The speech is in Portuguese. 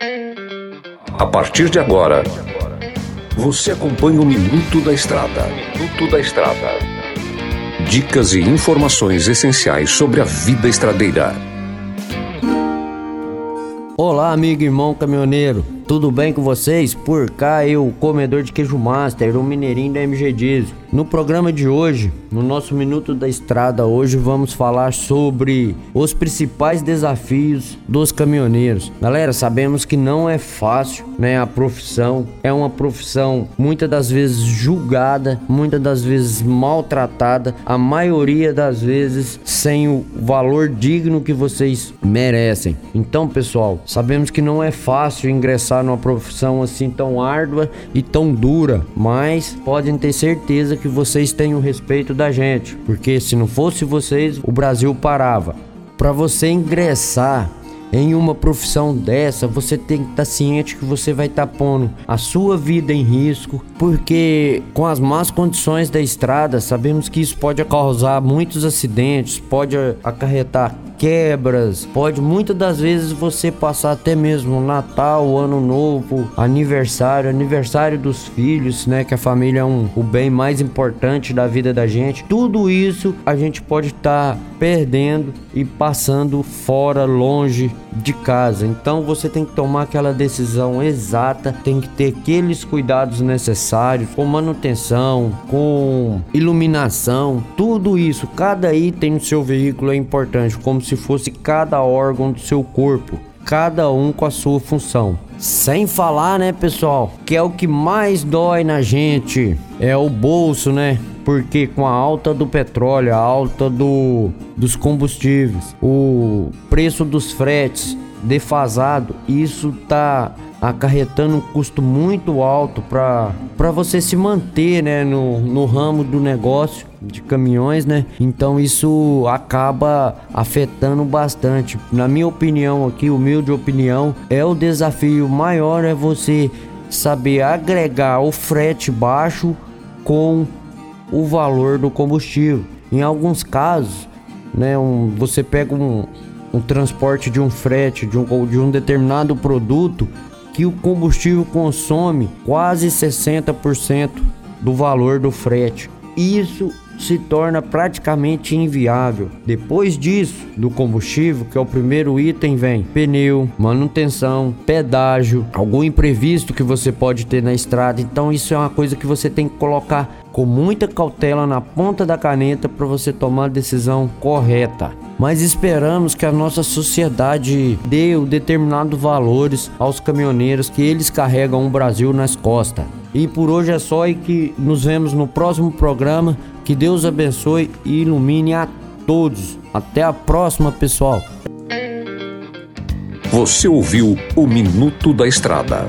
A partir de agora, você acompanha o Minuto da Estrada. Minuto da Estrada. Dicas e informações essenciais sobre a vida estradeira. Olá, amigo e irmão caminhoneiro. Tudo bem com vocês? Por cá eu, comedor de queijo master, o mineirinho da MG Diesel. No programa de hoje, no nosso Minuto da Estrada, hoje vamos falar sobre os principais desafios dos caminhoneiros. Galera, sabemos que não é fácil, né? A profissão é uma profissão muitas das vezes julgada, muitas das vezes maltratada, a maioria das vezes sem o valor digno que vocês merecem. Então, pessoal, sabemos que não é fácil ingressar numa profissão assim tão árdua e tão dura, mas podem ter certeza que vocês o respeito da gente, porque se não fosse vocês, o Brasil parava. Para você ingressar em uma profissão dessa, você tem que estar tá ciente que você vai estar tá pondo a sua vida em risco, porque com as más condições da estrada, sabemos que isso pode causar muitos acidentes, pode acarretar quebras, pode muitas das vezes você passar até mesmo Natal, Ano Novo, aniversário, aniversário dos filhos, né? Que a família é um, o bem mais importante da vida da gente. Tudo isso a gente pode estar tá perdendo e passando fora, longe de casa. Então você tem que tomar aquela decisão exata, tem que ter aqueles cuidados necessários com manutenção, com iluminação, tudo isso. Cada item no seu veículo é importante, como se fosse cada órgão do seu corpo, cada um com a sua função. Sem falar, né, pessoal, que é o que mais dói na gente, é o bolso, né? Porque com a alta do petróleo, a alta do, dos combustíveis, o preço dos fretes defasado, isso tá acarretando um custo muito alto para você se manter né, no, no ramo do negócio de caminhões, né? Então isso acaba afetando bastante. Na minha opinião aqui, humilde opinião, é o desafio maior é você saber agregar o frete baixo com o valor do combustível. Em alguns casos, né, um, você pega um, um transporte de um frete de um, de um determinado produto que o combustível consome quase 60% do valor do frete. Isso se torna praticamente inviável. Depois disso, do combustível, que é o primeiro item, vem pneu, manutenção, pedágio, algum imprevisto que você pode ter na estrada. Então, isso é uma coisa que você tem que colocar com muita cautela na ponta da caneta para você tomar a decisão correta. Mas esperamos que a nossa sociedade dê o determinado valores aos caminhoneiros que eles carregam o Brasil nas costas. E por hoje é só e que nos vemos no próximo programa. Que Deus abençoe e ilumine a todos. Até a próxima, pessoal. Você ouviu o Minuto da Estrada.